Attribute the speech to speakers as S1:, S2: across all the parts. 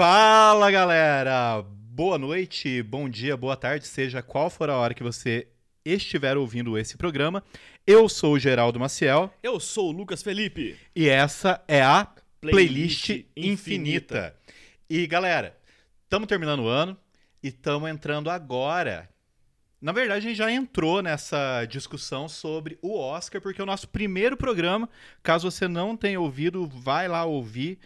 S1: Fala galera! Boa noite, bom dia, boa tarde, seja qual for a hora que você estiver ouvindo esse programa. Eu sou o Geraldo Maciel
S2: Eu sou o Lucas Felipe.
S1: e essa é a Playlist,
S2: Playlist
S1: Infinita.
S2: Infinita.
S1: E galera, estamos terminando o ano e estamos entrando agora. Na verdade, a gente já entrou nessa discussão sobre o Oscar, porque é o nosso primeiro programa. Caso você não tenha ouvido, vai lá ouvir.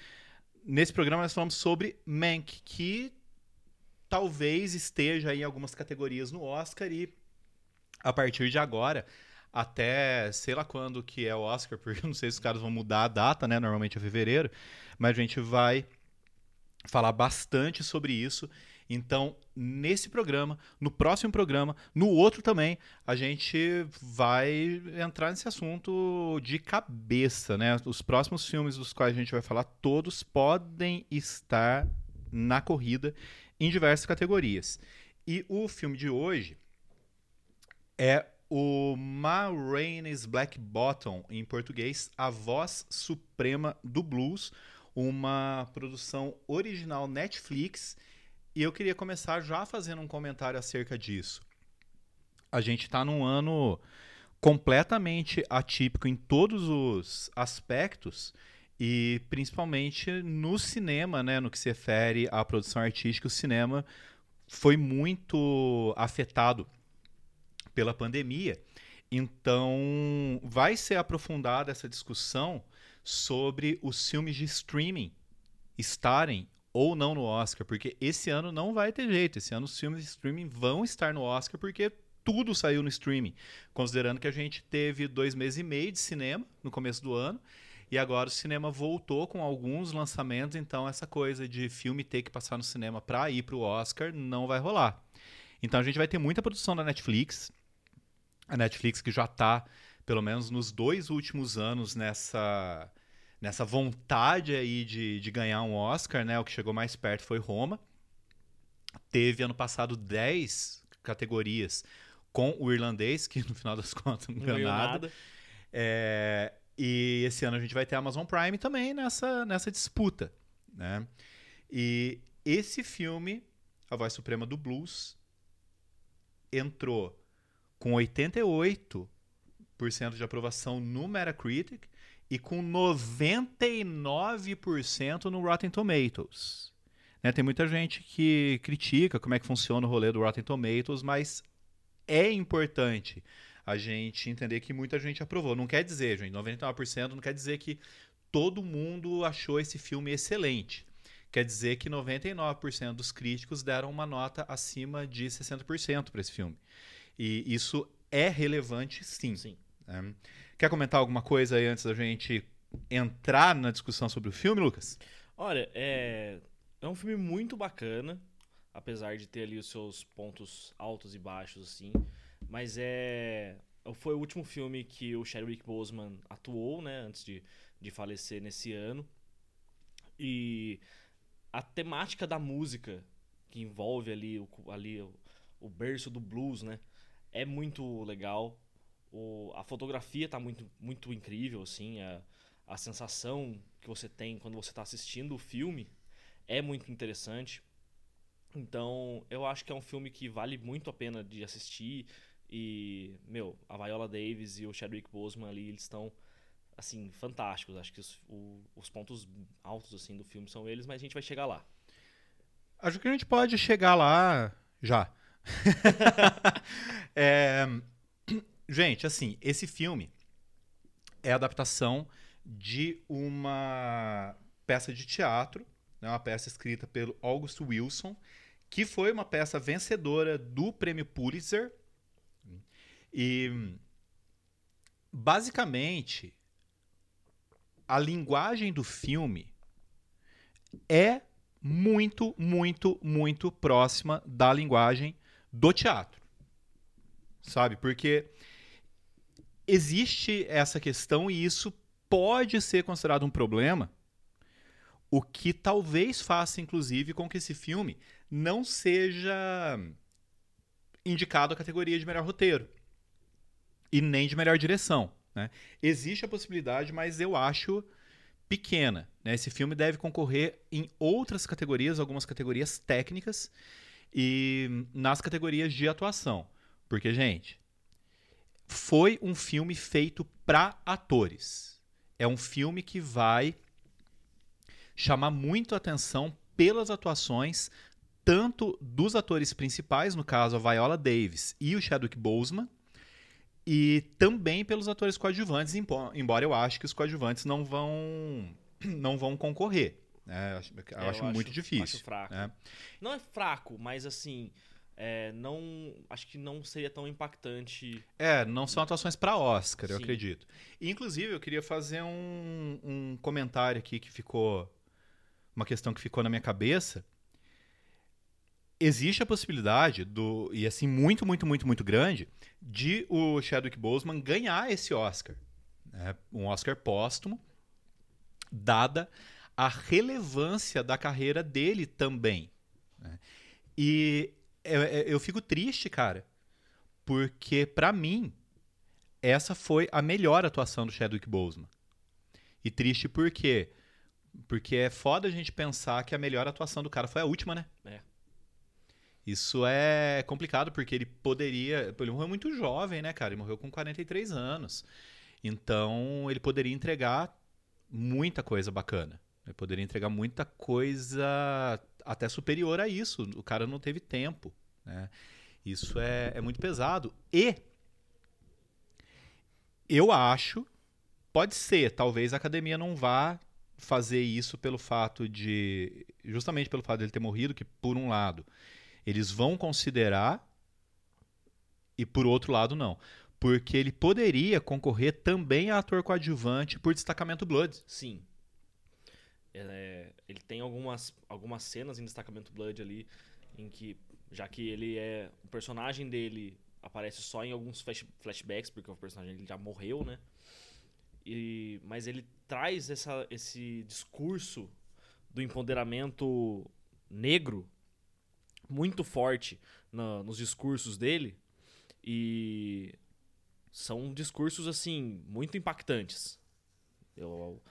S1: Nesse programa nós falamos sobre Mank, que talvez esteja em algumas categorias no Oscar e a partir de agora até sei lá quando que é o Oscar, porque eu não sei se os caras vão mudar a data, né? Normalmente é fevereiro, mas a gente vai falar bastante sobre isso. Então, nesse programa, no próximo programa, no outro também, a gente vai entrar nesse assunto de cabeça, né? Os próximos filmes dos quais a gente vai falar, todos podem estar na corrida em diversas categorias. E o filme de hoje é o Ma Rainey's Black Bottom, em português, A Voz Suprema do Blues, uma produção original Netflix. E eu queria começar já fazendo um comentário acerca disso. A gente está num ano completamente atípico em todos os aspectos e principalmente no cinema, né, no que se refere à produção artística, o cinema foi muito afetado pela pandemia. Então, vai ser aprofundada essa discussão sobre os filmes de streaming estarem ou não no Oscar, porque esse ano não vai ter jeito. Esse ano os filmes de streaming vão estar no Oscar porque tudo saiu no streaming. Considerando que a gente teve dois meses e meio de cinema no começo do ano e agora o cinema voltou com alguns lançamentos, então essa coisa de filme ter que passar no cinema para ir para o Oscar não vai rolar. Então a gente vai ter muita produção da Netflix. A Netflix que já está, pelo menos nos dois últimos anos, nessa, nessa vontade aí de, de ganhar um Oscar, né? O que chegou mais perto foi Roma. Teve ano passado 10 categorias com o irlandês, que no final das contas não
S2: Não
S1: ganhou nada.
S2: nada.
S1: É, e esse ano a gente vai ter a Amazon Prime também nessa, nessa disputa. Né? E esse filme, A Voz Suprema do Blues, entrou com 88% de aprovação no Metacritic e com 99% no Rotten Tomatoes. Né, tem muita gente que critica como é que funciona o rolê do Rotten Tomatoes, mas é importante a gente entender que muita gente aprovou. Não quer dizer, gente, 99% não quer dizer que todo mundo achou esse filme excelente. Quer dizer que 99% dos críticos deram uma nota acima de 60% para esse filme. E isso é relevante, sim.
S2: Sim.
S1: Né? Quer comentar alguma coisa aí antes da gente entrar na discussão sobre o filme, Lucas?
S2: Olha, é... é um filme muito bacana, apesar de ter ali os seus pontos altos e baixos, assim. Mas é. Foi o último filme que o Chadwick Boseman atuou, né? Antes de, de falecer nesse ano. E a temática da música que envolve ali o, ali o, o berço do blues, né? É muito legal. O, a fotografia tá muito, muito incrível, assim. A, a sensação que você tem quando você está assistindo o filme é muito interessante. Então, eu acho que é um filme que vale muito a pena de assistir. E, meu, a Viola Davis e o Chadwick Boseman ali, eles estão, assim, fantásticos. Acho que os, o- os pontos altos, assim, do filme são eles, mas a gente vai chegar lá.
S1: Acho que a gente pode chegar lá já. É, gente, assim, esse filme é a adaptação de uma peça de teatro, né, uma peça escrita pelo August Wilson, que foi uma peça vencedora do prêmio Pulitzer. E, basicamente, a linguagem do filme é muito, muito, muito próxima da linguagem do teatro. Sabe? Porque existe essa questão e isso pode ser considerado um problema, o que talvez faça, inclusive, com que esse filme não seja indicado à categoria de melhor roteiro e nem de melhor direção. Né? Existe a possibilidade, mas eu acho pequena. Né? Esse filme deve concorrer em outras categorias, algumas categorias técnicas e nas categorias de atuação. Porque, gente, foi um filme feito para atores. É um filme que vai chamar muito a atenção pelas atuações tanto dos atores principais, no caso a Viola Davis e o Chadwick Boseman, e também pelos atores coadjuvantes, embora eu acho que os coadjuvantes não vão não vão concorrer. Né? Eu, é, acho eu muito acho, difícil.
S2: Acho fraco.
S1: Né?
S2: Não é fraco, mas assim, é, não acho que não seria tão impactante.
S1: É, não são atuações para Oscar, Sim. eu acredito. E, inclusive, eu queria fazer um, um comentário aqui que ficou uma questão que ficou na minha cabeça. Existe a possibilidade do e assim muito muito muito muito grande de o Chadwick Boseman ganhar esse Oscar, né? um Oscar póstumo, dada a relevância da carreira dele também. Né? E eu, eu fico triste, cara, porque para mim essa foi a melhor atuação do Chadwick Boseman. E triste por quê? Porque é foda a gente pensar que a melhor atuação do cara foi a última, né?
S2: É.
S1: Isso é complicado, porque ele poderia. Ele morreu muito jovem, né, cara? Ele morreu com 43 anos. Então, ele poderia entregar muita coisa bacana. Ele poderia entregar muita coisa até superior a isso. O cara não teve tempo. Né? Isso é, é muito pesado. E eu acho, pode ser, talvez a academia não vá fazer isso pelo fato de. Justamente pelo fato de ele ter morrido, que por um lado eles vão considerar e por outro lado não. Porque ele poderia concorrer também a ator coadjuvante por destacamento Blood.
S2: Sim. É, ele tem algumas, algumas cenas em destacamento Blood ali em que, já que ele é. O personagem dele aparece só em alguns flash, flashbacks, porque o personagem ele já morreu, né? E, mas ele traz essa, esse discurso do empoderamento negro muito forte na, nos discursos dele e são discursos assim muito impactantes. Eu,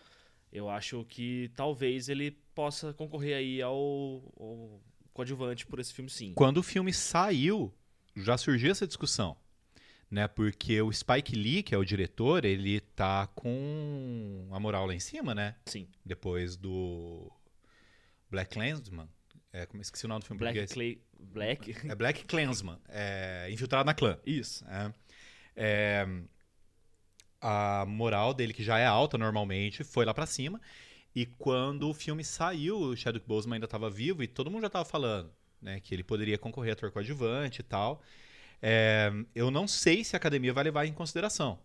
S2: eu acho que talvez ele possa concorrer aí ao, ao coadjuvante por esse filme sim.
S1: Quando o filme saiu, já surgiu essa discussão né? Porque o Spike Lee, que é o diretor, ele tá com a moral lá em cima, né?
S2: Sim.
S1: Depois do Black Clansman. É, como esqueci o nome do filme
S2: Black Clay... Black?
S1: É Black Clansman. É, infiltrado na clã.
S2: Isso.
S1: É, é, a moral dele, que já é alta normalmente, foi lá para cima. E quando o filme saiu, o Chadwick Boseman ainda estava vivo e todo mundo já estava falando, né, que ele poderia concorrer a ator coadjuvante e tal. É, eu não sei se a academia vai levar em consideração.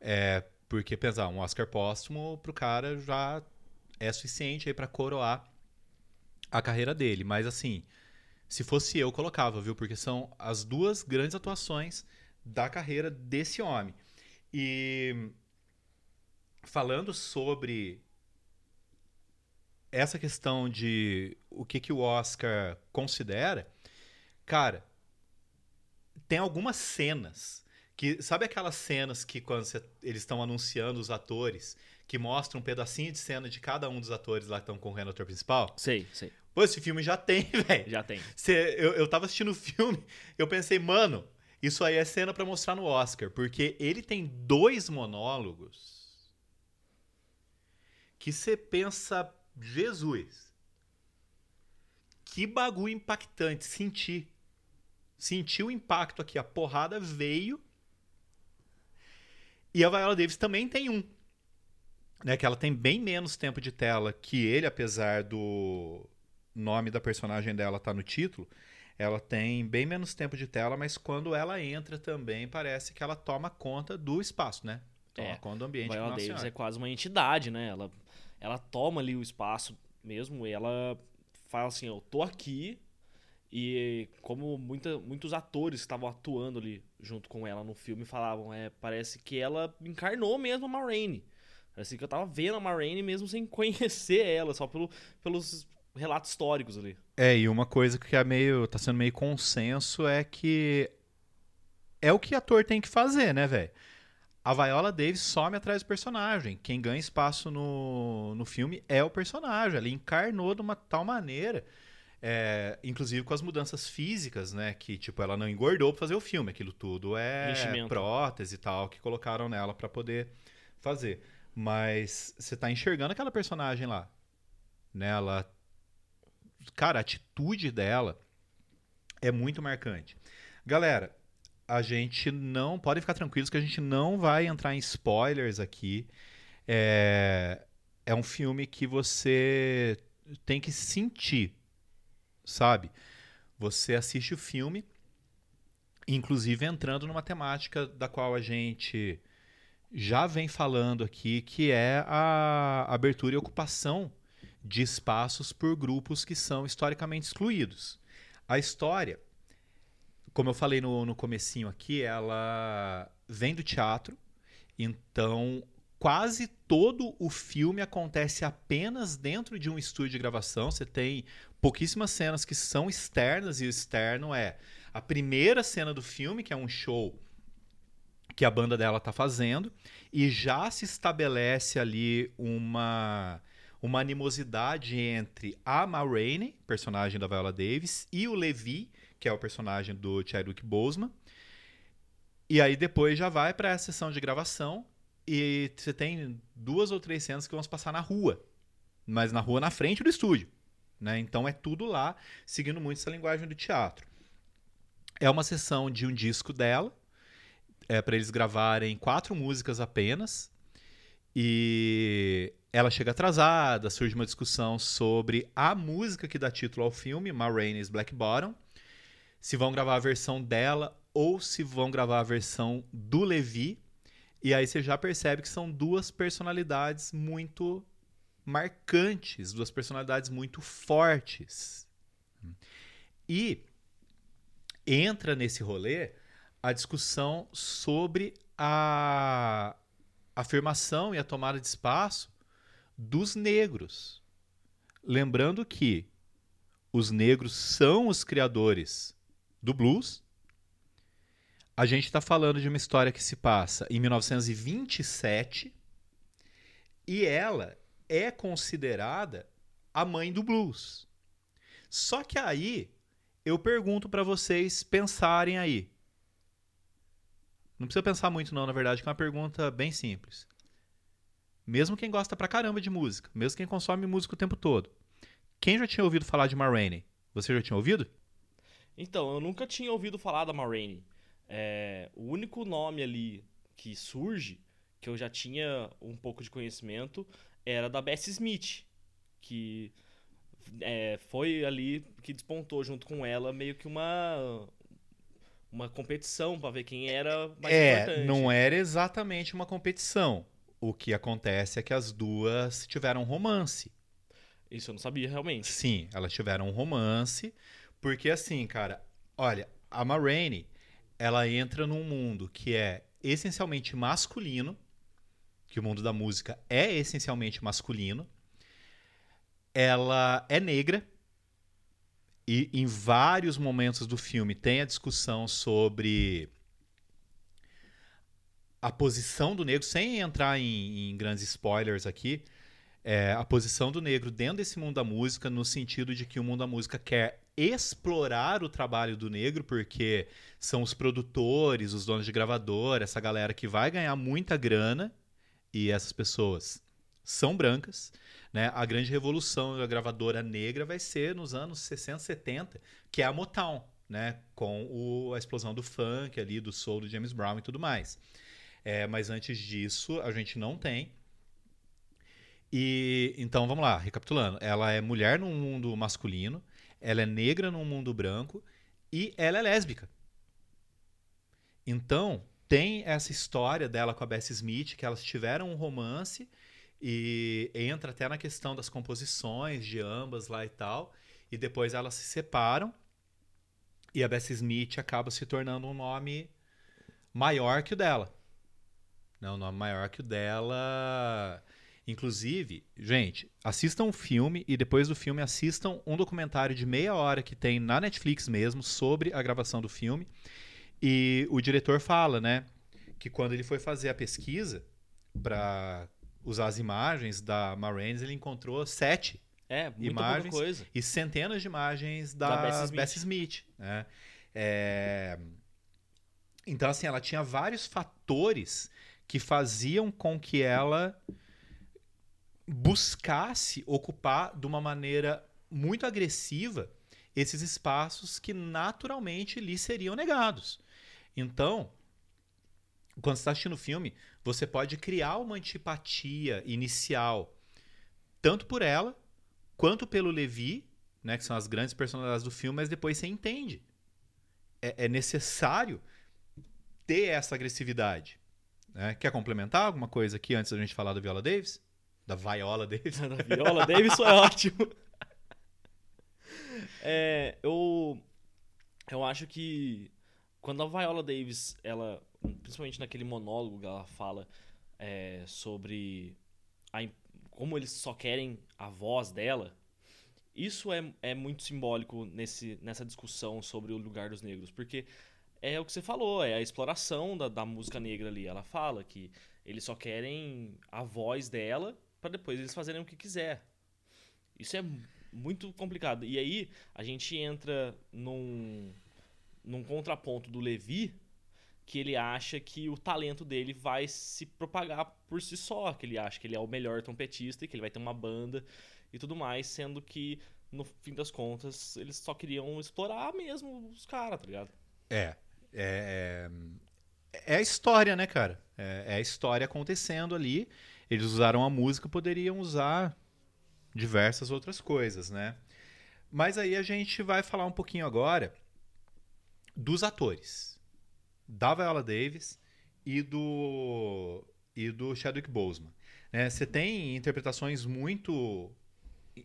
S1: É, porque pensar, um Oscar póstumo pro cara já é suficiente aí para coroar a carreira dele. Mas assim, se fosse eu, colocava, viu? Porque são as duas grandes atuações da carreira desse homem. E falando sobre essa questão de o que, que o Oscar considera, cara, tem algumas cenas que sabe aquelas cenas que quando você, eles estão anunciando os atores que mostram um pedacinho de cena de cada um dos atores lá que estão correndo o ator principal?
S2: Sei, sei.
S1: Pô, esse filme já tem, velho.
S2: Já tem.
S1: Cê, eu, eu tava assistindo o filme, eu pensei, mano, isso aí é cena para mostrar no Oscar, porque ele tem dois monólogos que você pensa, Jesus, que bagulho impactante, senti sentiu o impacto aqui, a porrada veio. E a Viola Davis também tem um. Né, que ela tem bem menos tempo de tela que ele, apesar do nome da personagem dela estar tá no título. Ela tem bem menos tempo de tela, mas quando ela entra também parece que ela toma conta do espaço, né? Toma
S2: é,
S1: conta do ambiente.
S2: Viola Davis é quase uma entidade, né? Ela, ela toma ali o espaço mesmo ela fala assim, eu tô aqui, e como muita, muitos atores que estavam atuando ali junto com ela no filme falavam, é, parece que ela encarnou mesmo a Marraine. Parece que eu tava vendo a Marraine mesmo sem conhecer ela, só pelo, pelos relatos históricos ali.
S1: É, e uma coisa que é meio. tá sendo meio consenso é que é o que ator tem que fazer, né, velho? a Viola Davis some atrás do personagem. Quem ganha espaço no, no filme é o personagem. Ela encarnou de uma tal maneira, é, inclusive com as mudanças físicas, né? Que, tipo, ela não engordou pra fazer o filme. Aquilo tudo é
S2: Enchimento.
S1: prótese e tal que colocaram nela pra poder fazer. Mas você tá enxergando aquela personagem lá. Né? Ela... Cara, a atitude dela é muito marcante. Galera, a gente não. Podem ficar tranquilos que a gente não vai entrar em spoilers aqui. É, é um filme que você tem que sentir, sabe? Você assiste o filme, inclusive entrando numa temática da qual a gente já vem falando aqui, que é a abertura e ocupação de espaços por grupos que são historicamente excluídos. A história como eu falei no, no comecinho aqui, ela vem do teatro, então quase todo o filme acontece apenas dentro de um estúdio de gravação. Você tem pouquíssimas cenas que são externas, e o externo é a primeira cena do filme, que é um show que a banda dela está fazendo, e já se estabelece ali uma uma animosidade entre a Ma Rainey, personagem da Viola Davis, e o Levi, que é o personagem do Chadwick Boseman. E aí depois já vai para a sessão de gravação e você tem duas ou três cenas que vão se passar na rua, mas na rua na frente do estúdio, né? Então é tudo lá, seguindo muito essa linguagem do teatro. É uma sessão de um disco dela, é para eles gravarem quatro músicas apenas. E ela chega atrasada, surge uma discussão sobre a música que dá título ao filme, Ma Rainey's Black Bottom se vão gravar a versão dela ou se vão gravar a versão do Levi. E aí você já percebe que são duas personalidades muito marcantes, duas personalidades muito fortes. E entra nesse rolê a discussão sobre a afirmação e a tomada de espaço dos negros. Lembrando que os negros são os criadores do blues. A gente está falando de uma história que se passa em 1927 e ela é considerada a mãe do blues. Só que aí eu pergunto para vocês pensarem aí. Não precisa pensar muito não, na verdade, que é uma pergunta bem simples. Mesmo quem gosta pra caramba de música, mesmo quem consome música o tempo todo. Quem já tinha ouvido falar de Ma Rainey? Você já tinha ouvido?
S2: Então, eu nunca tinha ouvido falar da Ma Rainey. É, o único nome ali que surge, que eu já tinha um pouco de conhecimento, era da Bessie Smith, que é, foi ali que despontou junto com ela meio que uma uma competição para ver quem era mais
S1: é,
S2: importante.
S1: não era exatamente uma competição. O que acontece é que as duas tiveram romance.
S2: Isso eu não sabia realmente.
S1: Sim, elas tiveram um romance. Porque assim, cara, olha, a Ma Rainey, ela entra num mundo que é essencialmente masculino, que o mundo da música é essencialmente masculino. Ela é negra. E em vários momentos do filme tem a discussão sobre a posição do negro, sem entrar em, em grandes spoilers aqui, é, a posição do negro dentro desse mundo da música, no sentido de que o mundo da música quer explorar o trabalho do negro, porque são os produtores, os donos de gravadora, essa galera que vai ganhar muita grana, e essas pessoas são brancas. Né? A grande revolução da gravadora negra vai ser nos anos 60, 70, que é a Motown, né? com o, a explosão do funk ali, do soul do James Brown e tudo mais. É, mas antes disso, a gente não tem. E então vamos lá, recapitulando. Ela é mulher num mundo masculino, ela é negra num mundo branco e ela é lésbica. Então, tem essa história dela com a Bessie Smith, que elas tiveram um romance e entra até na questão das composições de ambas lá e tal. E depois elas se separam e a Bessie Smith acaba se tornando um nome maior que o dela. Não, um nome maior que o dela Inclusive, gente, assistam o filme e depois do filme assistam um documentário de meia hora que tem na Netflix mesmo sobre a gravação do filme. E o diretor fala, né, que quando ele foi fazer a pesquisa para usar as imagens da Marraines, ele encontrou sete
S2: É,
S1: Imagens. e centenas de imagens da,
S2: Da Bessie
S1: Bessie
S2: Smith.
S1: Smith. né? É, Então, assim, ela tinha vários fatores que faziam com que ela buscasse ocupar de uma maneira muito agressiva esses espaços que naturalmente lhe seriam negados. Então, quando você está assistindo o filme, você pode criar uma antipatia inicial, tanto por ela, quanto pelo Levi, né, que são as grandes personalidades do filme, mas depois você entende. É, é necessário ter essa agressividade. Né? Quer complementar alguma coisa aqui antes da gente falar da Viola Davis? Da Viola Davis?
S2: da Viola Davis é ótimo. É, eu, eu acho que quando a Viola Davis, ela, principalmente naquele monólogo que ela fala é, sobre a como eles só querem a voz dela, isso é, é muito simbólico nesse, nessa discussão sobre o lugar dos negros, porque é o que você falou, é a exploração da, da música negra ali. Ela fala que eles só querem a voz dela para depois eles fazerem o que quiser. Isso é muito complicado. E aí a gente entra num, num contraponto do Levi, que ele acha que o talento dele vai se propagar por si só, que ele acha que ele é o melhor trompetista e que ele vai ter uma banda e tudo mais, sendo que no fim das contas eles só queriam explorar mesmo os caras, tá ligado?
S1: É. É, é a história, né, cara? É, é a história acontecendo ali. Eles usaram a música, poderiam usar diversas outras coisas, né? Mas aí a gente vai falar um pouquinho agora dos atores. Da Viola Davis e do, e do Chadwick Boseman. né? Você tem interpretações muito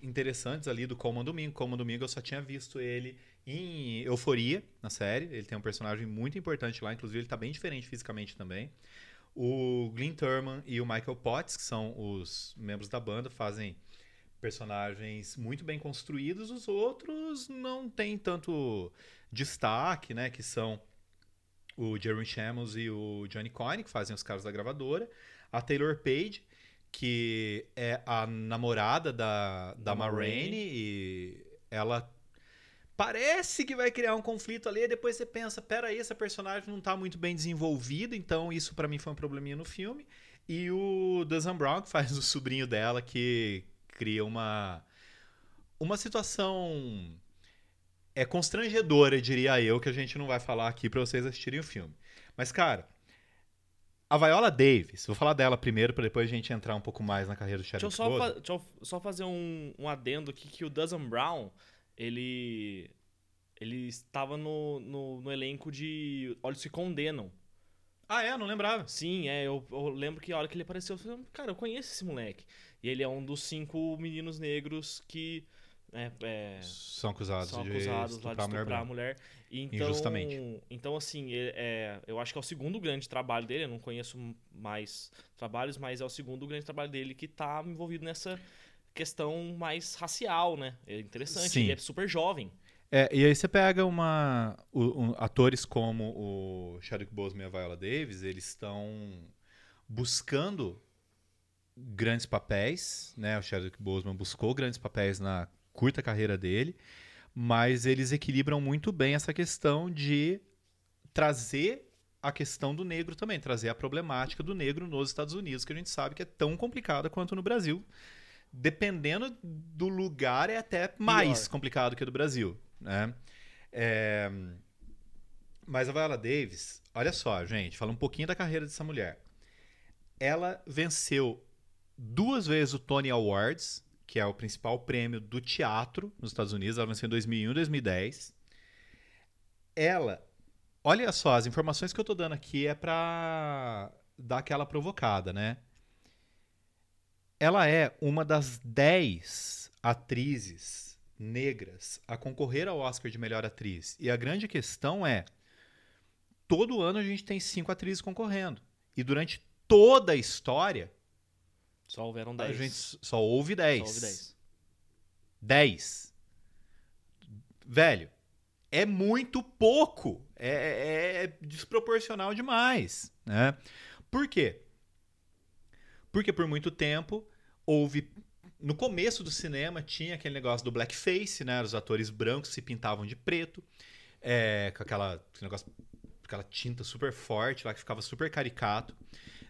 S1: interessantes ali do Coleman Domingo. Coleman Domingo eu só tinha visto ele em Euforia, na série. Ele tem um personagem muito importante lá, inclusive ele tá bem diferente fisicamente também. O Glenn Turman e o Michael Potts, que são os membros da banda, fazem personagens muito bem construídos. Os outros não têm tanto destaque, né? Que são o Jeremy Shamos e o Johnny Coyne, que fazem os caras da gravadora. A Taylor Page, que é a namorada da, da,
S2: Da
S1: Ma
S2: Ma
S1: Rainey,
S2: Rainey.
S1: e ela parece que vai criar um conflito ali, e depois você pensa, peraí, essa personagem não tá muito bem desenvolvida, então isso pra mim foi um probleminha no filme. E o Dazan Brown, que faz o sobrinho dela, que cria uma uma situação é constrangedora, diria eu, que a gente não vai falar aqui pra vocês assistirem o filme. Mas cara, a Viola Davis, vou falar dela primeiro pra depois a gente entrar um pouco mais na carreira do
S2: Deixa eu
S1: Chadwick
S2: só,
S1: Boseman.
S2: fa- deixa eu só fazer um, um adendo aqui que o Dazan Brown, ele ele estava no, no, no elenco de Olhos se Condenam.
S1: Ah, é, não lembrava.
S2: Sim, é, eu, eu lembro que a hora que ele apareceu, eu falei, cara, eu conheço esse moleque. E ele é um dos cinco meninos negros que é, é,
S1: São acusados
S2: são
S1: de
S2: acusados lá de
S1: estuprar a mulher
S2: estuprar a mulher. Então,
S1: Injustamente.
S2: Então, assim, é, eu acho que é o segundo grande trabalho dele. Eu não conheço mais trabalhos, mas é o segundo grande trabalho dele que tá envolvido nessa questão mais racial, né? É interessante.
S1: Sim.
S2: Ele é super jovem.
S1: É, e aí você pega uma o- um- atores como o Chadwick Boseman e a Viola Davis, eles estão buscando grandes papéis, né? O Chadwick Boseman buscou grandes papéis na curta carreira dele, mas eles equilibram muito bem essa questão de trazer a questão do negro também, trazer a problemática do negro nos Estados Unidos, que a gente sabe que é tão complicada quanto no Brasil. Dependendo do lugar, é até mais
S2: Pior.
S1: complicado que o do Brasil, né? É, Mas a Viola Davis, olha só, gente, fala um pouquinho da carreira dessa mulher. Ela venceu duas vezes o Tony Awards, que é o principal prêmio do teatro nos Estados Unidos. Ela venceu em 2001 e 2010. Ela, olha só, as informações que eu tô dando aqui é pra dar aquela provocada, né? Ela é uma das 10 atrizes negras a concorrer ao Oscar de melhor atriz. E a grande questão é: todo ano a gente tem cinco atrizes concorrendo. E durante toda a história,
S2: Só houveram
S1: a
S2: 10.
S1: gente só houve 10.
S2: Só houve 10.
S1: 10. Velho, é muito pouco. É, é, é desproporcional demais. Né? Por quê? Porque por muito tempo houve. No começo do cinema tinha aquele negócio do blackface, né? Os atores brancos se pintavam de preto, é, com aquela, negócio, aquela tinta super forte lá que ficava super caricato.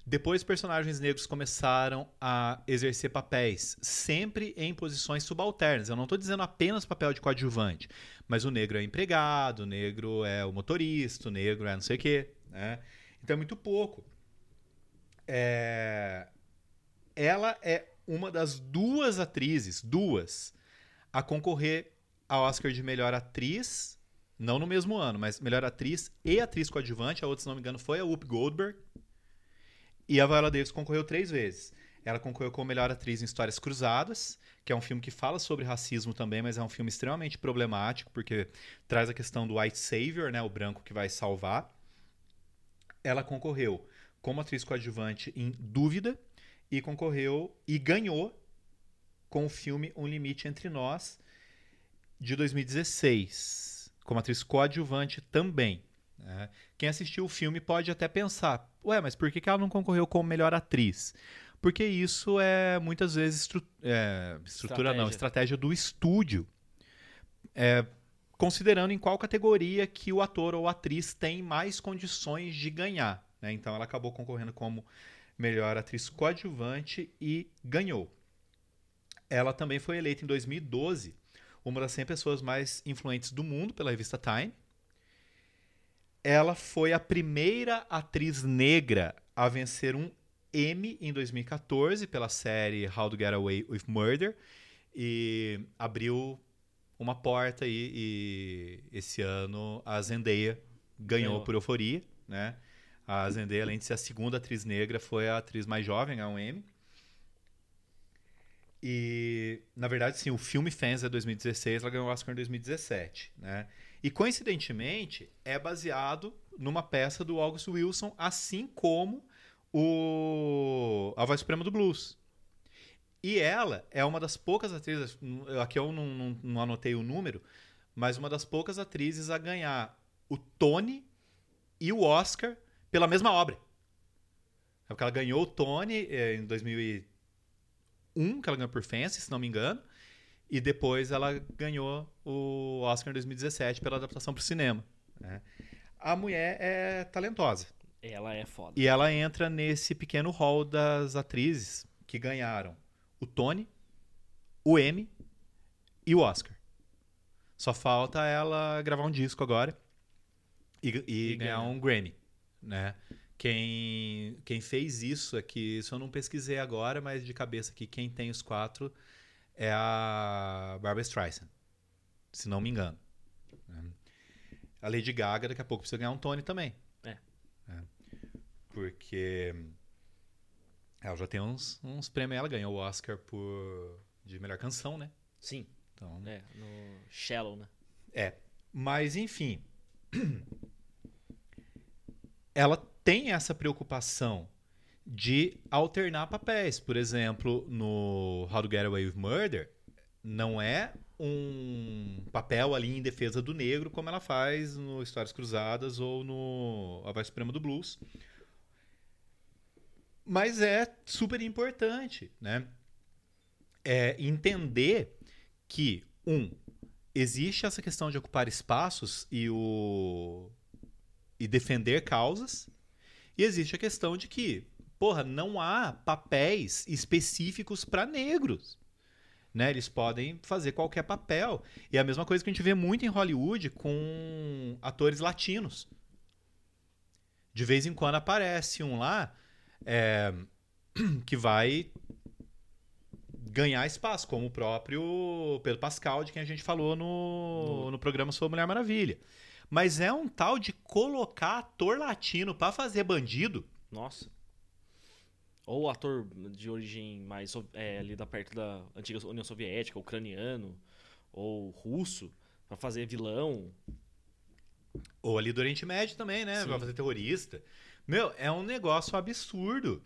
S1: Depois, personagens negros começaram a exercer papéis, sempre em posições subalternas. Eu não estou dizendo apenas papel de coadjuvante, mas o negro é empregado, o negro é o motorista, o negro é não sei o quê. Né? Então é muito pouco. É... Ela é uma das duas atrizes, duas, a concorrer ao Oscar de melhor atriz, não no mesmo ano, mas melhor atriz e atriz coadjuvante. A outra, se não me engano, foi a Whoopi Goldberg e a Viola Davis concorreu três vezes. Ela concorreu como melhor atriz em Histórias Cruzadas, que é um filme que fala sobre racismo também, mas é um filme extremamente problemático, porque traz a questão do white savior, né, o branco que vai salvar. Ela concorreu como atriz coadjuvante em Dúvida e concorreu e ganhou com o filme Um Limite Entre Nós, de 2016, como atriz coadjuvante também. Né? Quem assistiu o filme pode até pensar, ué, mas por que ela não concorreu como melhor atriz? Porque isso é muitas vezes estru é, estrutura estratégia. não, estratégia do estúdio. É, considerando em qual categoria que o ator ou atriz tem mais condições de ganhar. Né? Então ela acabou concorrendo como melhor atriz coadjuvante e ganhou. Ela também foi eleita em 2012 uma das 100 pessoas mais influentes do mundo pela revista Time ela foi a primeira atriz negra a vencer um Emmy em 2014 pela série How to Get Away with Murder e abriu uma porta e, e esse ano a Zendaya ganhou, ganhou, por euforia, né? A Zendaya, além de ser a segunda atriz negra, foi a atriz mais jovem a um Emmy. E, na verdade, sim, o filme Fans é 2016, ela ganhou o Oscar em 2017, né? E, coincidentemente, é baseado numa peça do August Wilson, assim como o A Voz Suprema do Blues. E ela é uma das poucas atrizes, aqui eu não, não, não anotei o número, mas uma das poucas atrizes a ganhar o Tony e o Oscar pela mesma obra. É porque ela ganhou o Tony eh, em 2013, um que ela ganhou por Fancy, se não me engano. E depois ela ganhou o Oscar em 2017 pela adaptação para o cinema. Né? A mulher é talentosa.
S2: Ela é foda.
S1: E ela entra nesse pequeno hall das atrizes que ganharam o Tony, o Emmy e o Oscar. Só falta ela gravar um disco agora e, e, e ganhar um Grammy, né? Quem, quem fez isso aqui, isso eu não pesquisei agora, mas de cabeça aqui, quem tem os quatro é a Barbara Streisand, se não me engano. A Lady Gaga daqui a pouco precisa ganhar um Tony também.
S2: É. é.
S1: Porque ela já tem uns, uns prêmios. Ela ganhou o Oscar por de melhor canção, né?
S2: Sim. Então, é, no Shallow, né?
S1: É. Mas, enfim. Ela tem essa preocupação de alternar papéis. Por exemplo, no How to Get Away with Murder, não é um papel ali em defesa do negro como ela faz no Histórias Cruzadas ou no A Voz Suprema do Blues. Mas é super importante, né? É entender que, um, existe essa questão de ocupar espaços e, o... e defender causas, e existe a questão de que porra, não há papéis específicos para negros. Né? Eles podem fazer qualquer papel. E é a mesma coisa que a gente vê muito em Hollywood com atores latinos. De vez em quando aparece um lá é, que vai ganhar espaço, como o próprio Pedro Pascal, de quem a gente falou no, no programa sobre Mulher Maravilha. Mas é um tal de colocar ator latino para fazer bandido.
S2: Nossa ou ator de origem mais é, ali da perto da antiga União Soviética, ucraniano ou russo, para fazer vilão.
S1: Ou ali do Oriente Médio também, né? Pra fazer terrorista. Meu, é um negócio absurdo.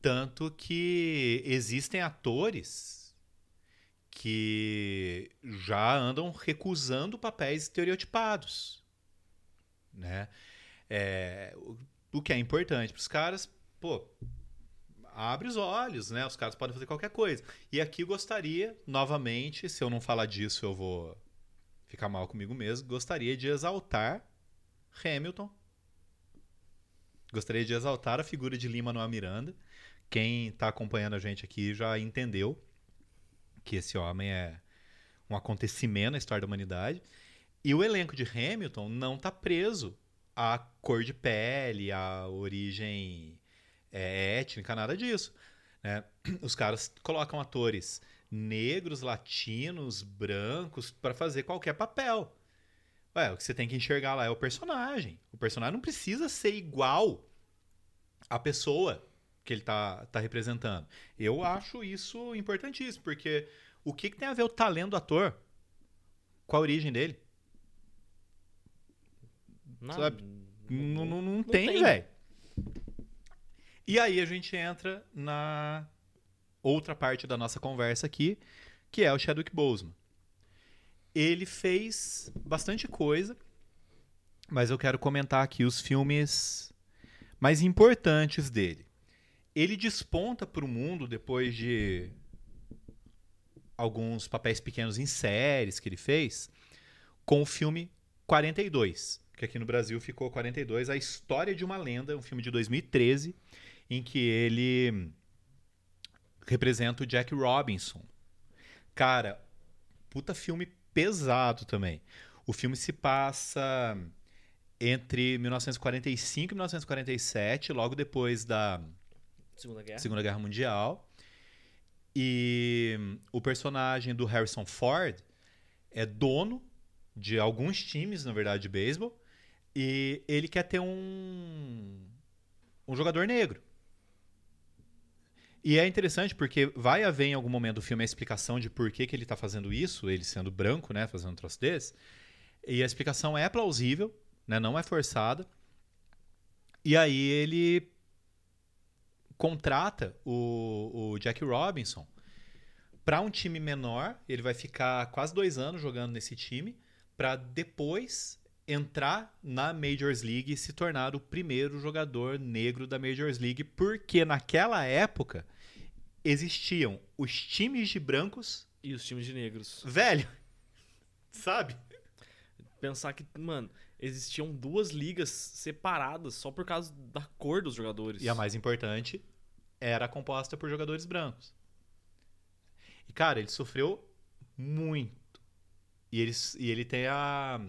S1: Tanto que existem atores que já andam recusando papéis estereotipados, né? É, o, que é importante para os caras, pô, abre os olhos, né? Os caras podem fazer qualquer coisa. E aqui gostaria, novamente, se eu não falar disso, eu vou ficar mal comigo mesmo, gostaria de exaltar Hamilton. Gostaria de exaltar a figura de Lima Manuel Miranda. Quem está acompanhando a gente aqui já entendeu que esse homem é um acontecimento na história da humanidade. E o elenco de Hamilton não está preso à cor de pele, à origem é, étnica, nada disso. Né? Os caras colocam atores negros, latinos, brancos para fazer qualquer papel. Ué, o que você tem que enxergar lá é o personagem. O personagem não precisa ser igual à pessoa que ele tá, tá representando. Eu acho isso importantíssimo, porque o que, que tem a ver o talento do ator com a origem dele?
S2: Não,
S1: Sabe? Não, não, não, tem. velho. E aí a gente entra na outra parte da nossa conversa aqui, que é o Chadwick Boseman. Ele fez bastante coisa, mas eu quero comentar aqui os filmes mais importantes dele. Ele desponta para o mundo depois de alguns papéis pequenos em séries que ele fez, com o filme 42, que aqui no Brasil ficou 42, A História de uma Lenda, um filme de 2013, em que ele representa o Jack Robinson. Cara, puta filme pesado também. O filme se passa entre 1945 e 1947, logo depois da
S2: Segunda Guerra.
S1: Segunda Guerra Mundial. E o personagem do Harrison Ford é dono de alguns times, na verdade, de beisebol. E ele quer ter um, um jogador negro. E é interessante porque vai haver em algum momento do filme a explicação de por que, que ele está fazendo isso, ele sendo branco, né, fazendo um troço desse. E a explicação é plausível, né, não é forçada. E aí ele contrata o, o Jack Robinson para um time menor. Ele vai ficar quase dois anos jogando nesse time para depois entrar na Majors League e se tornar o primeiro jogador negro da Majors League, porque naquela época existiam os times de brancos,
S2: E os times de negros.
S1: velho, sabe?
S2: Pensar que, mano, existiam duas ligas separadas só por causa da cor dos jogadores.
S1: E a mais importante era composta por jogadores brancos. E cara, ele sofreu muito. E ele, e ele tem a,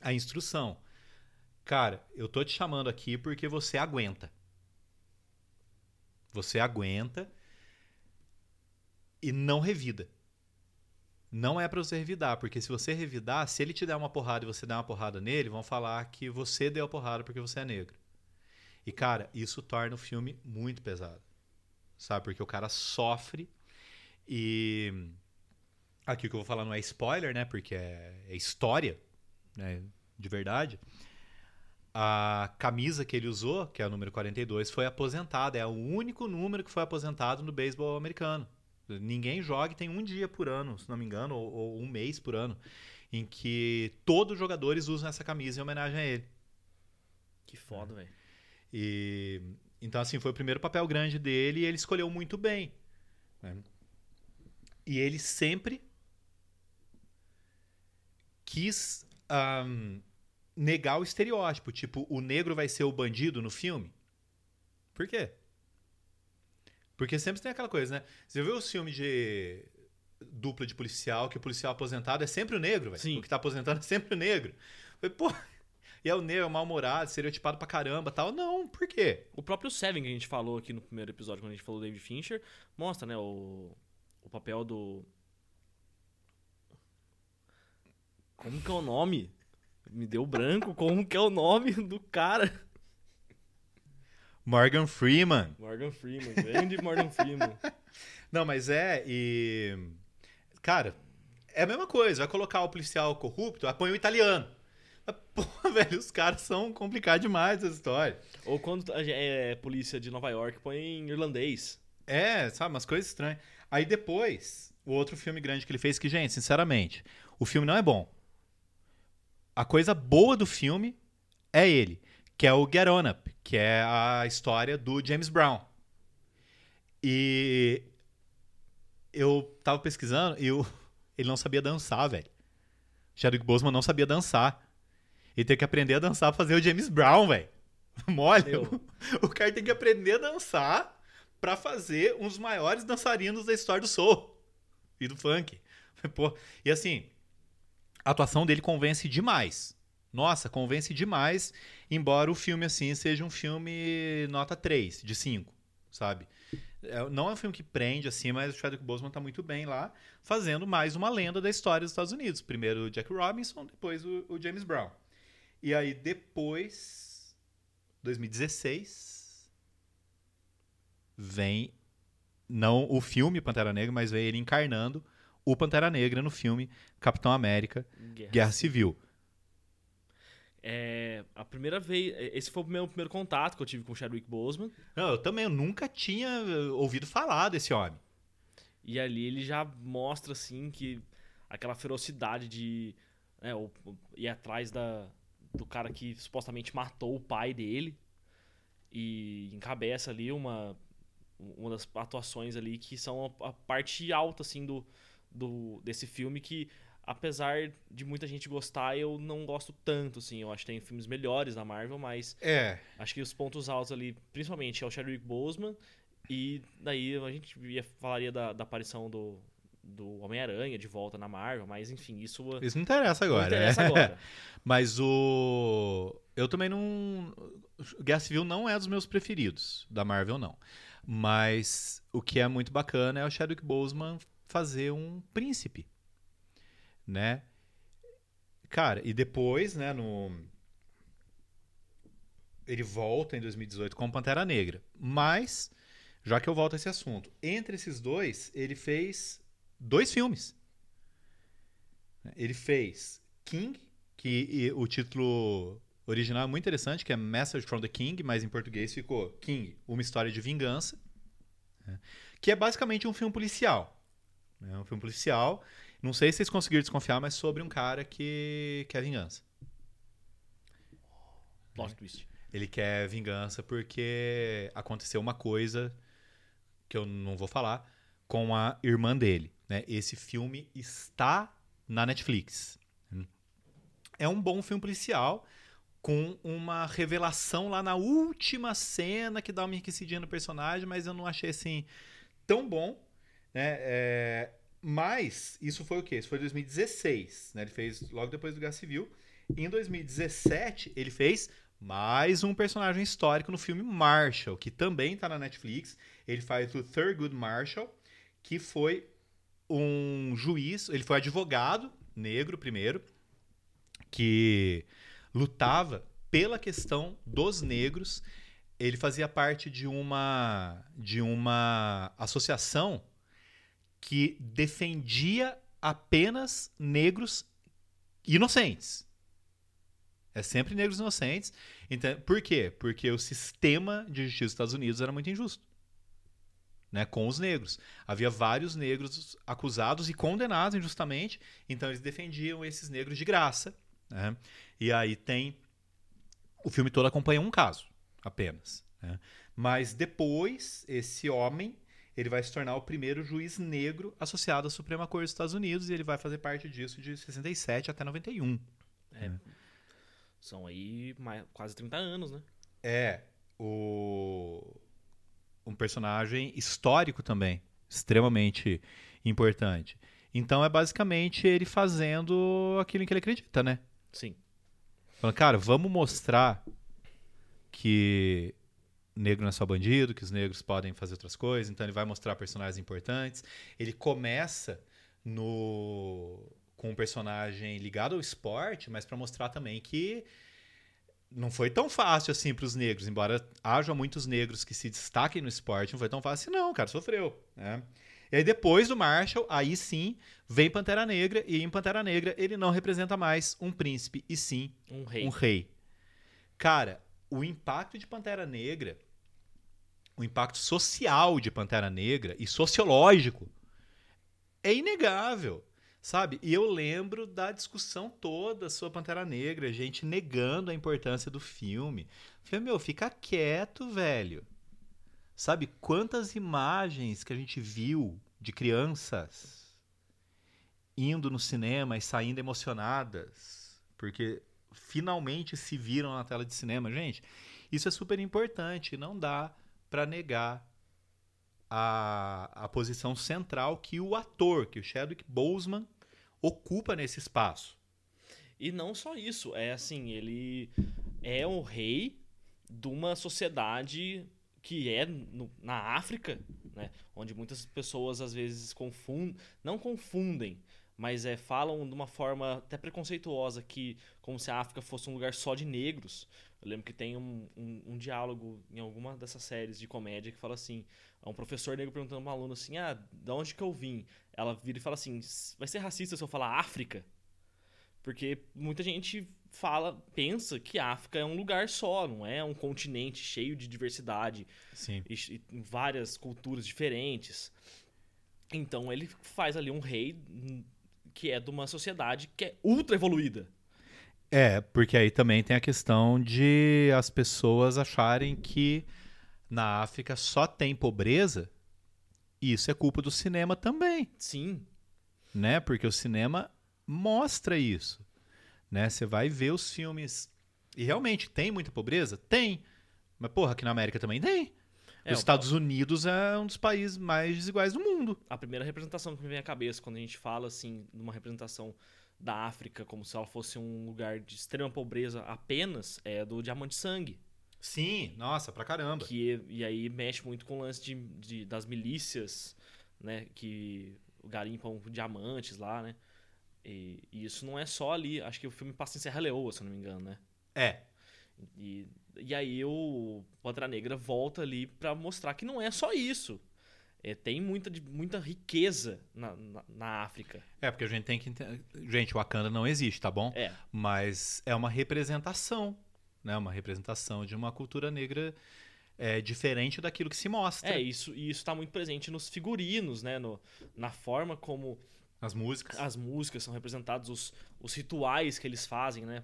S1: a instrução. Cara, eu tô te chamando aqui porque você aguenta. Você aguenta e não revida. Não é pra você revidar, porque se você revidar, se ele te der uma porrada e você der uma porrada nele, vão falar que você deu a porrada porque você é negro. E, cara, isso torna o filme muito pesado. Sabe? Porque o cara sofre e. Aqui o que eu vou falar não é spoiler, né? Porque é, é história, né? De verdade. A camisa que ele usou, que é o número 42, foi aposentada. É o único número que foi aposentado no beisebol americano. Ninguém joga e tem um dia por ano, se não me engano, ou, ou um mês por ano, em que todos os jogadores usam essa camisa em homenagem a ele.
S2: Que foda, velho.
S1: E então assim foi o primeiro papel grande dele e ele escolheu muito bem. né? E ele sempre quis ahm, negar o estereótipo, tipo o negro vai ser o bandido no filme. Por quê? Porque sempre tem aquela coisa, né? Você viu os filmes de dupla de policial, que o policial aposentado é sempre o negro, velho. O que tá aposentado é sempre o negro. Falei, pô, e é o negro, é mal-humorado, estereotipado pra caramba tal. Não, por quê?
S2: O próprio Seven que a gente falou aqui no primeiro episódio, quando a gente falou do David Fincher, mostra, né, o, o papel do. Como que é o nome? Me deu branco, como que é o nome do cara?
S1: Morgan Freeman.
S2: Morgan Freeman, grande Morgan Freeman.
S1: Não, mas é, e. Cara, é a mesma coisa. Vai colocar o policial corrupto, põe o italiano. Pô, velho, os caras são complicados demais essa história.
S2: Ou quando é polícia de Nova York põe em irlandês.
S1: É, sabe, umas coisas estranhas. Aí depois, o outro filme grande que ele fez, que, gente, sinceramente, o filme não é bom. A coisa boa do filme é ele, que é o Get On Up, que é a história do James Brown. E eu tava pesquisando e eu, ele não sabia dançar, velho. Chadwick Boseman não sabia dançar. Ele tem que aprender a dançar pra fazer o James Brown, velho. Mole.
S2: Meu.
S1: O cara tem que aprender a dançar pra fazer um dos maiores dançarinos da história do soul e do funk. Pô, e assim, a atuação dele convence demais. Nossa, convence demais, embora o filme assim seja um filme nota 3 de 5, sabe? É, não é um filme que prende assim, mas o Chadwick Boseman tá muito bem lá, fazendo mais uma lenda da história dos Estados Unidos. Primeiro o Jack Robinson, depois o, o James Brown. E aí depois 2016 vem não o filme Pantera Negra, mas vem ele encarnando o Pantera Negra no filme Capitão América
S2: Guerra.
S1: Guerra Civil.
S2: É, a primeira vez. Esse foi o meu primeiro contato que eu tive com o Chadwick Boseman.
S1: Não, eu também eu nunca tinha eh, ouvido falar desse homem.
S2: E ali ele já mostra, assim, que aquela ferocidade de né, ir atrás da, do cara que supostamente matou o pai dele. E encabeça ali uma, uma das atuações ali que são a, a parte alta, assim, do, do, desse filme que, apesar de muita gente gostar, eu não gosto tanto, assim. Eu acho que tem filmes melhores da Marvel, mas
S1: É.
S2: Acho que os pontos altos ali, principalmente, é o Chadwick Boseman. E daí a gente ia, falaria da, da aparição do, do Homem-Aranha de volta na Marvel, mas enfim, isso não
S1: Isso não interessa agora.
S2: interessa
S1: né?
S2: agora.
S1: Mas o. Eu também não. Guerra Civil não é dos meus preferidos, da Marvel, não. Mas o que é muito bacana é o Chadwick Boseman fazer um príncipe. Né? Cara, e depois, né, no. Ele volta em 2018 com Pantera Negra. Mas, já que eu volto a esse assunto, entre esses dois, ele fez dois filmes. Ele fez King, que o título original é muito interessante, que é Message from the King, mas em português ficou King, uma história de vingança, né? que é basicamente um filme policial. É um filme policial. Não sei se vocês conseguiram desconfiar, mas sobre um cara que quer vingança.
S2: Plot twist.
S1: Ele quer vingança porque aconteceu uma coisa que eu não vou falar com a irmã dele. Né? Esse filme está na Netflix. É um bom filme policial com uma revelação lá na última cena que dá uma enriquecidinha no personagem, mas eu não achei assim tão bom. Né? É, Mas isso foi o quê? Isso foi 2016. Né? Ele fez logo depois do Guerra Civil. Em 2017, ele fez mais um personagem histórico no filme Marshall, que também está na Netflix. Ele faz o Thurgood Marshall, que foi um juiz, ele foi advogado negro primeiro, que lutava pela questão dos negros. Ele fazia parte de uma de uma associação que defendia apenas negros inocentes. É sempre negros inocentes. Então, por quê? Porque o sistema de justiça dos Estados Unidos era muito injusto. Né, com os negros. Havia vários negros acusados e condenados injustamente, então eles defendiam esses negros de graça. Né? E aí tem. O filme todo acompanha um caso, apenas. Né? Mas depois, esse homem ele vai se tornar o primeiro juiz negro associado à Suprema Corte dos Estados Unidos e ele vai fazer parte disso de 67 até 91.
S2: É, São aí mais, quase 30 anos, né?
S1: É o um personagem histórico também, extremamente importante. Então é basicamente ele fazendo aquilo em que ele acredita, né?
S2: Sim.
S1: Falando, cara, vamos mostrar que negro não é só bandido, que os negros podem fazer outras coisas. Então ele vai mostrar personagens importantes. Ele começa no com um personagem ligado ao esporte, mas para mostrar também que não foi tão fácil assim para os negros, embora haja muitos negros que se destaquem no esporte, não foi tão fácil não, cara, sofreu, né? E aí depois do Marshall, aí sim, vem Pantera Negra e em Pantera Negra ele não representa mais um príncipe e sim
S2: Um rei.
S1: um rei. Cara, o impacto de Pantera Negra, o impacto social de Pantera Negra e sociológico é inegável, sabe? E eu lembro da discussão toda sobre Pantera Negra, gente negando a importância do filme. Falei, meu, fica quieto, velho. Sabe quantas imagens que a gente viu de crianças indo no cinema e saindo emocionadas, porque finalmente se viram na tela de cinema, gente. Isso é super importante, não dá para negar a, a posição central que o ator, que o Chadwick Boseman ocupa nesse espaço.
S2: E não só isso, é assim, ele é o rei de uma sociedade que é no, na África, né, onde muitas pessoas às vezes confundem, não confundem, mas é, falam de uma forma até preconceituosa que como se a África fosse um lugar só de negros. Eu lembro que tem um, um, um diálogo em alguma dessas séries de comédia que fala assim: é um professor negro perguntando para um aluno assim, ah, de onde que eu vim? Ela vira e fala assim, vai ser racista se eu falar África? Porque muita gente fala, pensa que África é um lugar só, não é um continente cheio de diversidade
S1: Sim.
S2: e, e várias culturas diferentes. Então ele faz ali um rei que é de uma sociedade que é ultra evoluída.
S1: É, porque aí também tem a questão de as pessoas acharem que na África só tem pobreza. E isso é culpa do cinema também,
S2: Sim.
S1: né? Porque o cinema mostra isso, né? Você vai ver os filmes e realmente tem muita pobreza, tem. Mas porra, aqui na América também tem.
S2: É,
S1: Os Estados Unidos é um dos países mais desiguais do mundo.
S2: A primeira representação que me vem à cabeça quando a gente fala assim, numa representação da África como se ela fosse um lugar de extrema pobreza apenas, é do Diamante Sangue.
S1: Sim, nossa, pra caramba.
S2: Que, e aí mexe muito com o lance de, de- das milícias, né? Que garimpam diamantes lá, né? E, e isso não é só ali. Acho que o filme passa em Serra Leoa, se eu não me engano, né?
S1: É,
S2: E, e aí o Pantera Negra volta ali pra mostrar que não é só isso. É, tem muita, muita riqueza na, na, na África.
S1: é porque a gente tem que entender. Gente, o Wakanda não existe, tá bom?
S2: É,
S1: mas é uma representação, né? Uma representação de uma cultura negra é, diferente daquilo que se mostra.
S2: é isso, e isso tá muito presente nos figurinos, né? No, na forma como
S1: As músicas.
S2: as músicas são representadas, os, os rituais que eles fazem, né?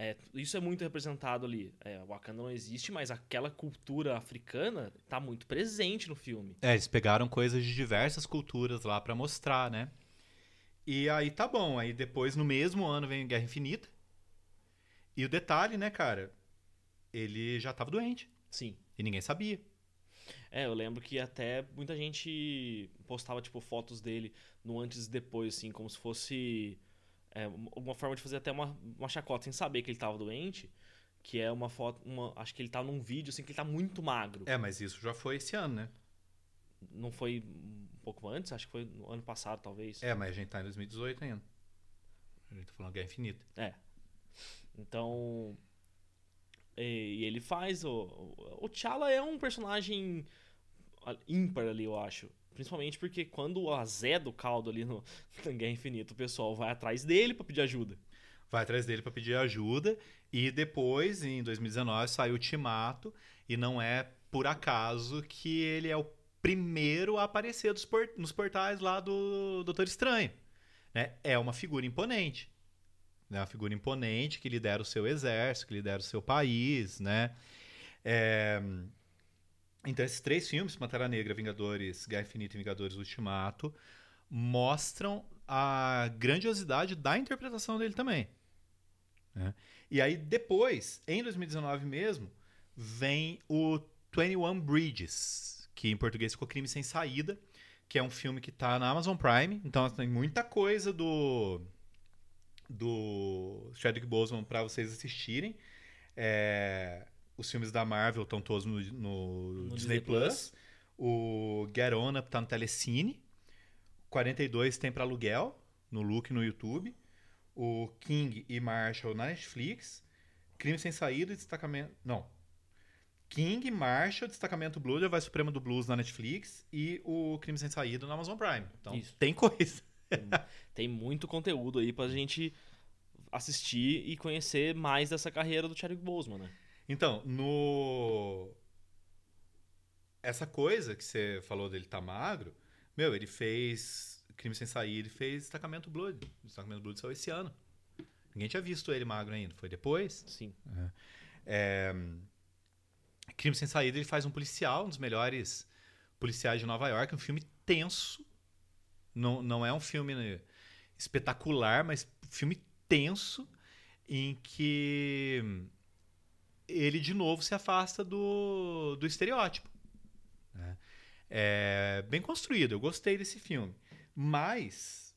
S2: É, isso é muito representado ali. É, o Wakanda não existe, mas aquela cultura africana tá muito presente no filme.
S1: É, eles pegaram coisas de diversas culturas lá pra mostrar, né? E aí tá bom. Aí depois, no mesmo ano, vem Guerra Infinita. E o detalhe, né, cara? Ele já tava doente.
S2: Sim.
S1: E ninguém sabia.
S2: É, eu lembro que até muita gente postava, tipo, fotos dele no antes e depois, assim, como se fosse é, uma forma de fazer até uma, uma chacota sem saber que ele tava doente. Que é uma foto, uma, acho que ele tá num vídeo, assim, que ele tá muito magro.
S1: É, mas isso já foi esse ano, né?
S2: Não foi um pouco antes? Acho que foi no ano passado, talvez.
S1: É, mas a gente tá em 2018 ainda. A gente tá falando Guerra Infinita.
S2: É. Então. E, e ele faz. O, o, o T'Challa é um personagem ímpar ali, eu acho. Principalmente porque quando azeda o caldo ali no, Guerra Infinita, o pessoal vai atrás dele pra pedir ajuda.
S1: vai atrás dele para pedir ajuda e depois em 2019 saiu o Ultimato e não é por acaso que ele é o primeiro a aparecer dos por- nos portais lá do Doutor Estranho, né? É uma figura imponente, né? Uma figura imponente que lidera o seu exército, que lidera o seu país, né? É, Então esses três filmes, Pantera Negra, Vingadores, Guerra Infinita e Vingadores Ultimato, mostram a grandiosidade da interpretação dele também. né? E aí depois, em 2019 mesmo, vem o 21 Bridges, que em português ficou Crime Sem Saída, que é um filme que tá na Amazon Prime, então tem muita coisa do do Chadwick Boseman para vocês assistirem. É, os filmes da Marvel estão todos no, no
S2: No
S1: Disney,
S2: Disney
S1: Plus. O Get On Up tá no Telecine. 42 tem para aluguel no Look no YouTube. O King e Marshall na Netflix. Crime Sem Saída e Destacamento. Não. King, Marshall, Destacamento Blues, a Voz Suprema do Blues na Netflix. E o Crime Sem Saída na Amazon Prime. Então
S2: Isso.
S1: tem coisa.
S2: Tem muito conteúdo aí pra gente assistir e conhecer mais dessa carreira do Chadwick Boseman, né?
S1: Então, no. Essa coisa que você falou dele tá magro, meu, ele fez Crime Sem Saída e fez Destacamento Blood. Destacamento Blood saiu esse ano. Ninguém tinha visto ele magro ainda. Foi depois.
S2: Sim.
S1: É, Crime Sem Saída, ele faz um policial, um dos melhores policiais de Nova York. Um filme tenso. Não, não é um filme né, espetacular, mas filme tenso em que ele de novo se afasta do, do estereótipo. né? É bem construído, eu gostei desse filme. Mas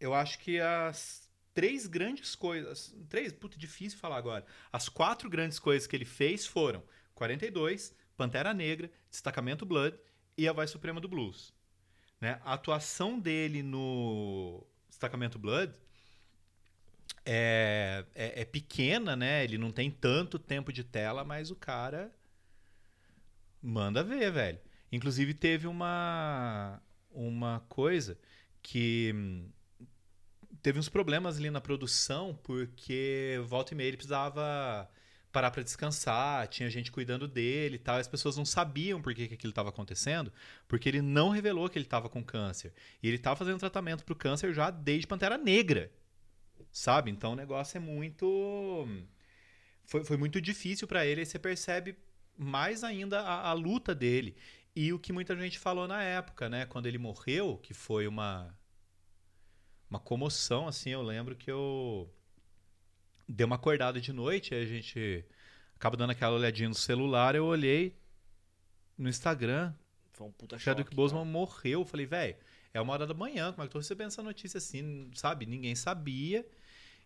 S1: eu acho que as três grandes coisas. Três, puta, difícil falar agora. As quatro grandes coisas que ele fez foram 42, Pantera Negra, Destacamento Blood e A Voz Suprema do Blues. Né? A atuação dele no Destacamento Blood é, é, é pequena, né? Ele não tem tanto tempo de tela, mas o cara manda ver, velho. Inclusive teve uma uma coisa que hum, teve uns problemas ali na produção porque volta e meia ele precisava parar para descansar, tinha gente cuidando dele e tal. as pessoas não sabiam por que, que aquilo estava acontecendo, porque ele não revelou que ele estava com câncer. E ele estava fazendo tratamento para o câncer já desde Pantera Negra, sabe? Então o negócio é muito. Foi, foi muito difícil para ele, e você percebe mais ainda a, a luta dele. E o que muita gente falou na época, né? Quando ele morreu, que foi uma uma comoção, assim, eu lembro que eu dei uma acordada de noite, aí a gente acaba dando aquela olhadinha no celular, eu olhei no Instagram,
S2: Foi um puta choque.
S1: Chadwick Boseman morreu, eu falei, velho, é uma hora da manhã, como é que eu tô recebendo essa notícia assim, sabe? Ninguém sabia.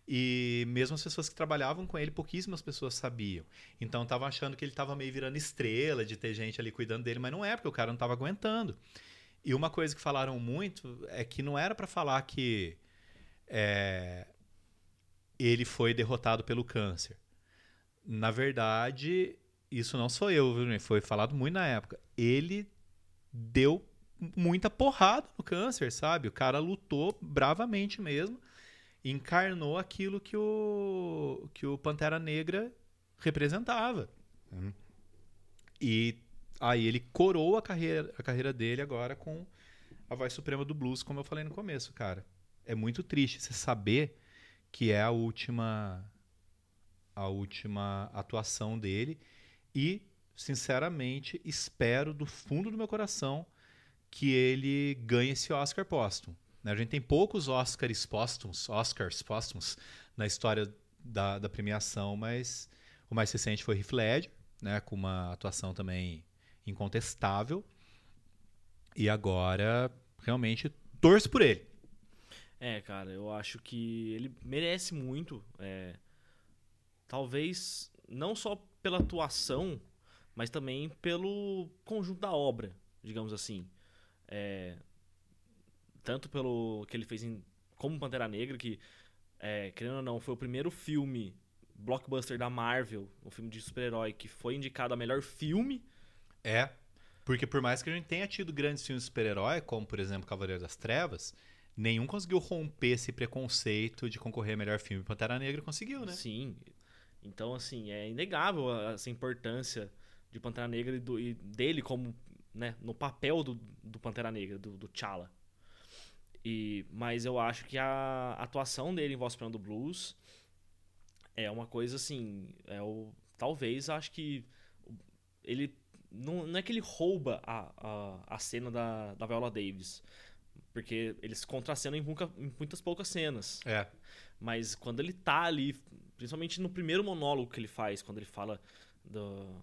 S1: E mesmo as pessoas que trabalhavam com ele, pouquíssimas pessoas sabiam. Então estavam achando que ele estava meio virando estrela, de ter gente ali cuidando dele, mas não é, porque o cara não estava aguentando. E uma coisa que falaram muito é que não era para falar que é, ele foi derrotado pelo câncer. Na verdade, isso não sou eu? Foi falado muito na época. Ele deu muita porrada no câncer, sabe? O cara lutou bravamente mesmo, encarnou aquilo que o que o Pantera Negra representava. E aí ele coroou a carreira, a carreira dele agora com a voz suprema do blues, como eu falei no começo, cara. É muito triste você saber que é a última a última atuação dele e sinceramente espero do fundo do meu coração que ele ganhe esse Oscar póstumo. Né? A gente tem poucos Oscars póstumos, Oscars póstumos na história da, da premiação, mas o mais recente foi Heath Ledger, né, com uma atuação também incontestável. E agora realmente torço por ele.
S2: É, cara, eu acho que ele merece muito. é, talvez não só pela atuação, mas também pelo conjunto da obra, digamos assim. É, tanto pelo que ele fez em, como Pantera Negra, que, é, querendo ou não, foi o primeiro filme blockbuster da Marvel, um filme de super-herói que foi indicado a melhor filme.
S1: É, porque por mais que a gente tenha tido grandes filmes de super-herói, como por exemplo Cavaleiro das Trevas, nenhum conseguiu romper esse preconceito de concorrer a melhor filme. Pantera Negra conseguiu, né?
S2: Sim. Então, assim, é inegável essa importância de Pantera Negra e, do- e dele como, né, no papel do, do Pantera Negra, do, do T'Challa. E, mas eu acho que a atuação dele em Voz Suprema do Blues é uma coisa assim, é o, talvez acho que ele não, não é que ele rouba a, a, a cena da, da Viola Davis, porque eles contracenam em, muita- em muitas poucas cenas.
S1: É.
S2: Mas quando ele tá ali, principalmente no primeiro monólogo que ele faz, quando ele fala do,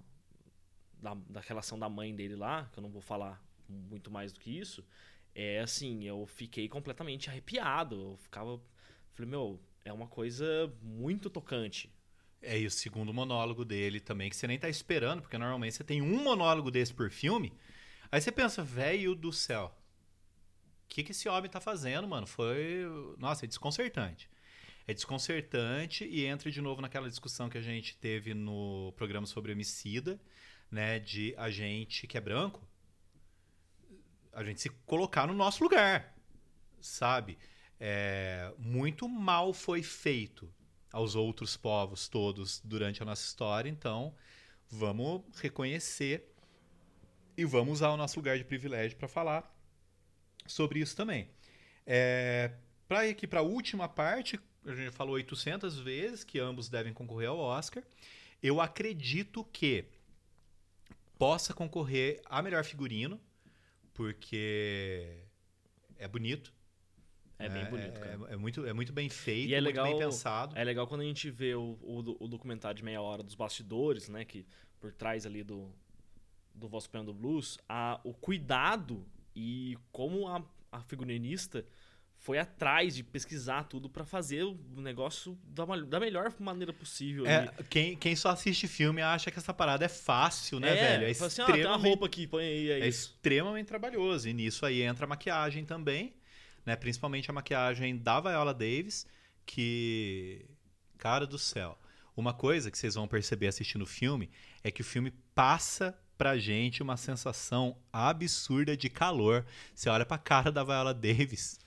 S2: da, da relação da mãe dele lá, que eu não vou falar muito mais do que isso, é assim, eu fiquei completamente arrepiado. Eu ficava. Falei, meu, é uma coisa muito tocante.
S1: É, e o segundo monólogo dele também, que você nem tá esperando, porque normalmente você tem um monólogo desse por filme. Aí você pensa, velho do céu, o que, que esse homem tá fazendo, mano? Foi. Nossa, é desconcertante. É desconcertante e entra de novo naquela discussão que a gente teve no programa sobre homicida, né? De a gente que é branco, a gente se colocar no nosso lugar, sabe? É, muito mal foi feito aos outros povos todos durante a nossa história, então vamos reconhecer e vamos usar o nosso lugar de privilégio para falar sobre isso também. É, para ir aqui para a última parte, a gente falou 800 vezes que ambos devem concorrer ao Oscar. Eu acredito que possa concorrer a melhor figurino, porque é bonito.
S2: É bem bonito, cara.
S1: É, é muito, é muito bem feito,
S2: E é
S1: muito
S2: legal-
S1: bem pensado.
S2: É legal quando a gente vê o, o, o documentário de meia hora dos bastidores, né? Que por trás ali do, do Voz Suprema do Blues, a, o cuidado e como a, a figurinista foi atrás de pesquisar tudo pra fazer o negócio da, da melhor maneira possível.
S1: É, quem, quem só assiste filme acha que essa parada é fácil, né,
S2: é,
S1: velho? É
S2: assim, ah, tem uma
S1: extremamente
S2: roupa aqui, põe aí, é,
S1: é extremamente trabalhoso. E nisso aí entra a maquiagem também, né? Principalmente a maquiagem da Viola Davis, que. Cara do céu. Uma coisa que vocês vão perceber assistindo o filme é que o filme passa pra gente uma sensação absurda de calor. Você olha pra cara da Viola Davis.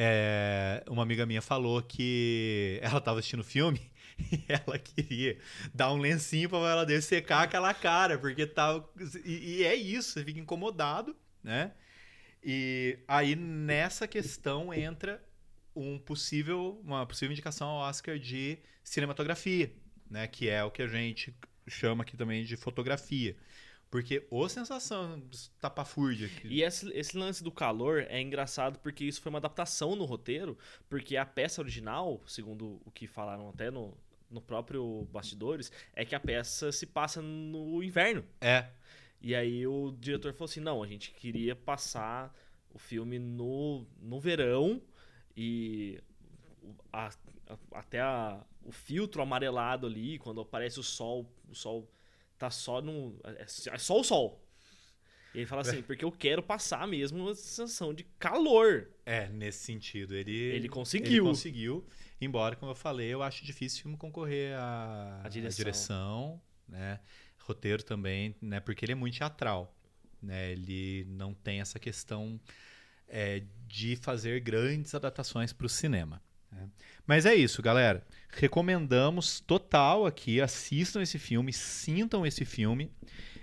S1: É, uma amiga minha falou que ela tava assistindo filme e ela queria dar um lencinho pra Viola Davis secar aquela cara, porque tava. E, e é isso, você fica incomodado, né? E aí nessa questão entra um possível, uma possível indicação ao Oscar de cinematografia, né? Que é o que a gente chama aqui também de fotografia. Porque ô sensação tapafúrdia. que-
S2: E esse, esse lance do calor é engraçado porque isso foi uma adaptação no roteiro, porque a peça original, segundo o que falaram até no, no próprio Bastidores, é que a peça se passa no inverno.
S1: É,
S2: E aí o diretor falou assim: não, a gente queria passar o filme no, no verão e a- a- até a- o filtro amarelado ali, quando aparece o sol, o sol tá só no. É, é só o sol. E ele fala assim, porque eu quero passar mesmo uma sensação de calor.
S1: é, nesse sentido. Ele,
S2: Ele conseguiu.
S1: Ele conseguiu. Embora, como eu falei, eu acho difícil o filme concorrer à,
S2: A direção.
S1: direção, né? Roteiro também, né? Porque ele é muito teatral, né? Ele não tem essa questão é, de fazer grandes adaptações para o cinema. Mas é isso, galera. Recomendamos total aqui. Assistam esse filme, sintam esse filme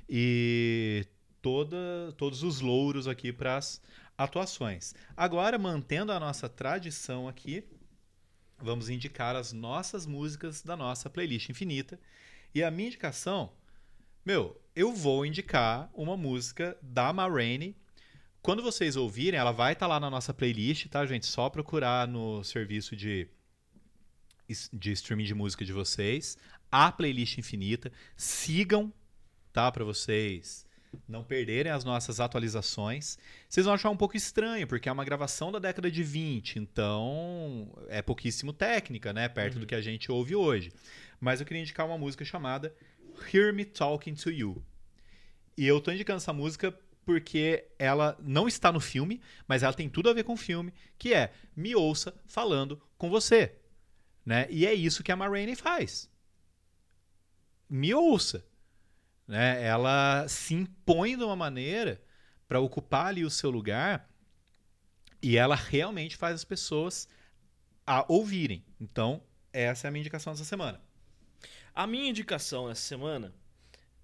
S1: e toda, todos os louros aqui para as atuações. Agora, mantendo a nossa tradição aqui, vamos indicar as nossas músicas da nossa playlist infinita. E a minha indicação, meu, eu vou indicar uma música da Ma Rainey. Quando vocês ouvirem, ela vai estar lá na nossa playlist, tá, gente? Só procurar no serviço de, de streaming de música de vocês, a playlist infinita. Sigam, tá? Para vocês não perderem as nossas atualizações. Vocês vão achar um pouco estranho, porque é uma gravação da década de 20, então é pouquíssimo técnica, né? Perto do que a gente ouve hoje. Mas eu queria indicar uma música chamada Hear Me Talking to You. E eu tô indicando essa música porque ela não está no filme, mas ela tem tudo a ver com o filme, que é Me Ouça Falando com Você. Né? E é isso que a Ma Rainey faz. Me ouça. Né? Ela se impõe de uma maneira para ocupar ali o seu lugar e ela realmente faz as pessoas a ouvirem. Então, essa é a minha indicação dessa semana.
S2: A minha indicação essa semana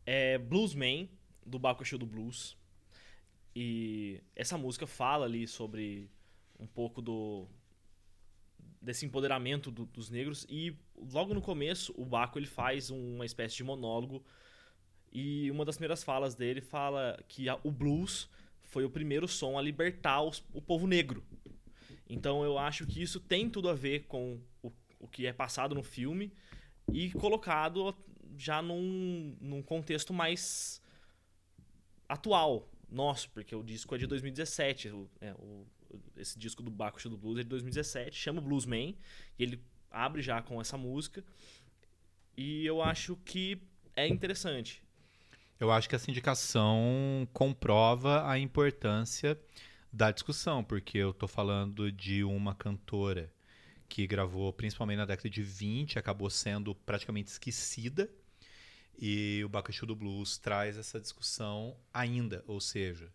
S2: é Bluesman, do Bakushu do Blues. E essa música fala ali sobre um pouco do desse empoderamento do- dos negros. E logo no começo o Baco ele faz uma espécie de monólogo. E uma das primeiras falas dele fala que a- o blues foi o primeiro som a libertar os- o povo negro. Então eu acho que isso tem tudo a ver com o, o que é passado no filme e colocado já num, num contexto mais atual nosso, porque o disco é de 2017. o- é, o- esse disco do Baco do Blues é de 2017, chama Bluesman, e ele abre já com essa música. E eu acho que é interessante.
S1: Eu acho que essa indicação comprova a importância da discussão, porque eu tô falando de uma cantora que gravou principalmente na década de 20, acabou sendo praticamente esquecida, e o Bakushu do Blues traz essa discussão ainda, ou seja,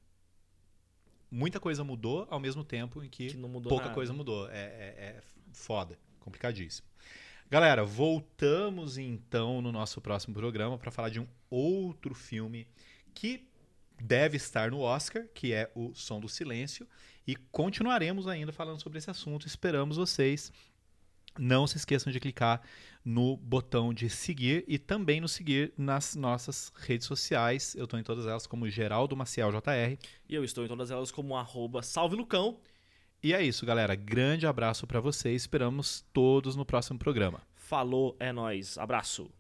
S1: muita coisa mudou ao mesmo tempo em que,
S2: Que
S1: pouca
S2: nada.
S1: coisa mudou. É, é, é foda, complicadíssimo. Galera, voltamos então no nosso próximo programa para falar de um outro filme que deve estar no Oscar, que é o Som do Silêncio, e continuaremos ainda falando sobre esse assunto. Esperamos vocês. Não se esqueçam de clicar no botão de seguir e também nos seguir nas nossas redes sociais. Eu estou em todas elas como Geraldo Maciel JR.
S2: E eu estou em todas elas como arroba Salve Lucão.
S1: E é isso, galera. Grande abraço para vocês. Esperamos todos no próximo programa.
S2: Falou, é nóis. Abraço.